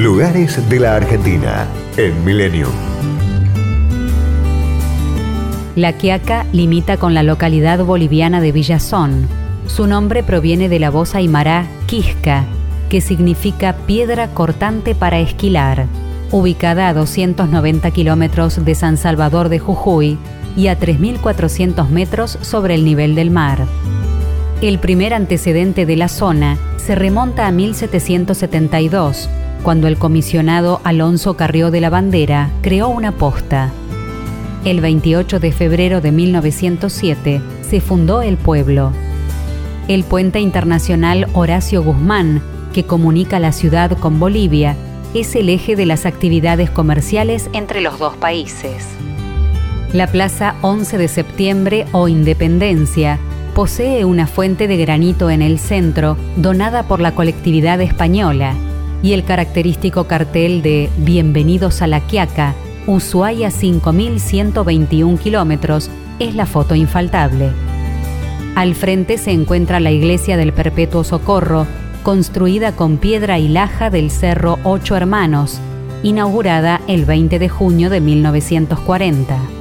Lugares de la Argentina en Milenio. La Quiaca limita con la localidad boliviana de Villazón. Su nombre proviene de la voz aymara Quisca, que significa piedra cortante para esquilar. Ubicada a 290 kilómetros de San Salvador de Jujuy y a 3.400 metros sobre el nivel del mar. El primer antecedente de la zona se remonta a 1772, cuando el comisionado Alonso Carrió de la Bandera creó una posta. El 28 de febrero de 1907 se fundó el pueblo. El puente internacional Horacio Guzmán, que comunica la ciudad con Bolivia, es el eje de las actividades comerciales entre los dos países. La Plaza 11 de Septiembre o Independencia posee una fuente de granito en el centro donada por la colectividad española y el característico cartel de Bienvenidos a la Quiaca, Ushuaia 5121 kilómetros, es la foto infaltable. Al frente se encuentra la iglesia del Perpetuo Socorro, construida con piedra y laja del Cerro Ocho Hermanos, inaugurada el 20 de junio de 1940.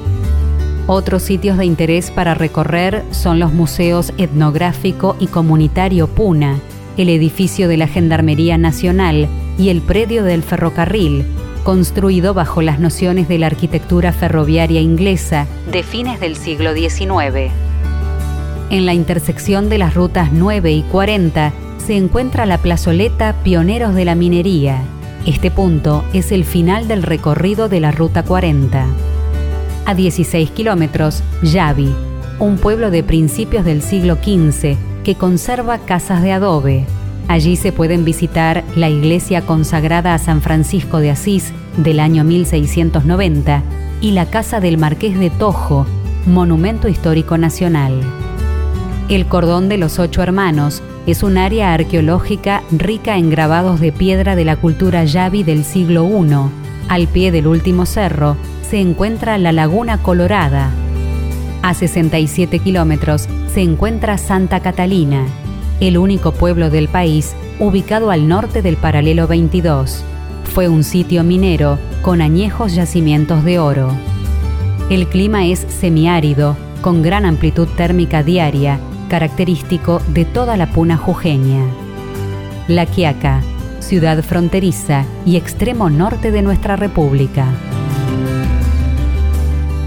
Otros sitios de interés para recorrer son los museos etnográfico y comunitario Puna, el edificio de la Gendarmería Nacional y el predio del ferrocarril, construido bajo las nociones de la arquitectura ferroviaria inglesa de fines del siglo XIX. En la intersección de las rutas 9 y 40 se encuentra la plazoleta Pioneros de la Minería. Este punto es el final del recorrido de la Ruta 40 a 16 kilómetros, Yavi, un pueblo de principios del siglo XV que conserva casas de adobe. Allí se pueden visitar la iglesia consagrada a San Francisco de Asís del año 1690 y la casa del Marqués de Tojo, monumento histórico nacional. El Cordón de los Ocho Hermanos es un área arqueológica rica en grabados de piedra de la cultura Yavi del siglo I. Al pie del último cerro se encuentra la Laguna Colorada. A 67 kilómetros se encuentra Santa Catalina, el único pueblo del país ubicado al norte del paralelo 22. Fue un sitio minero con añejos yacimientos de oro. El clima es semiárido, con gran amplitud térmica diaria, característico de toda la puna jujeña. La Quiaca, ciudad fronteriza y extremo norte de nuestra república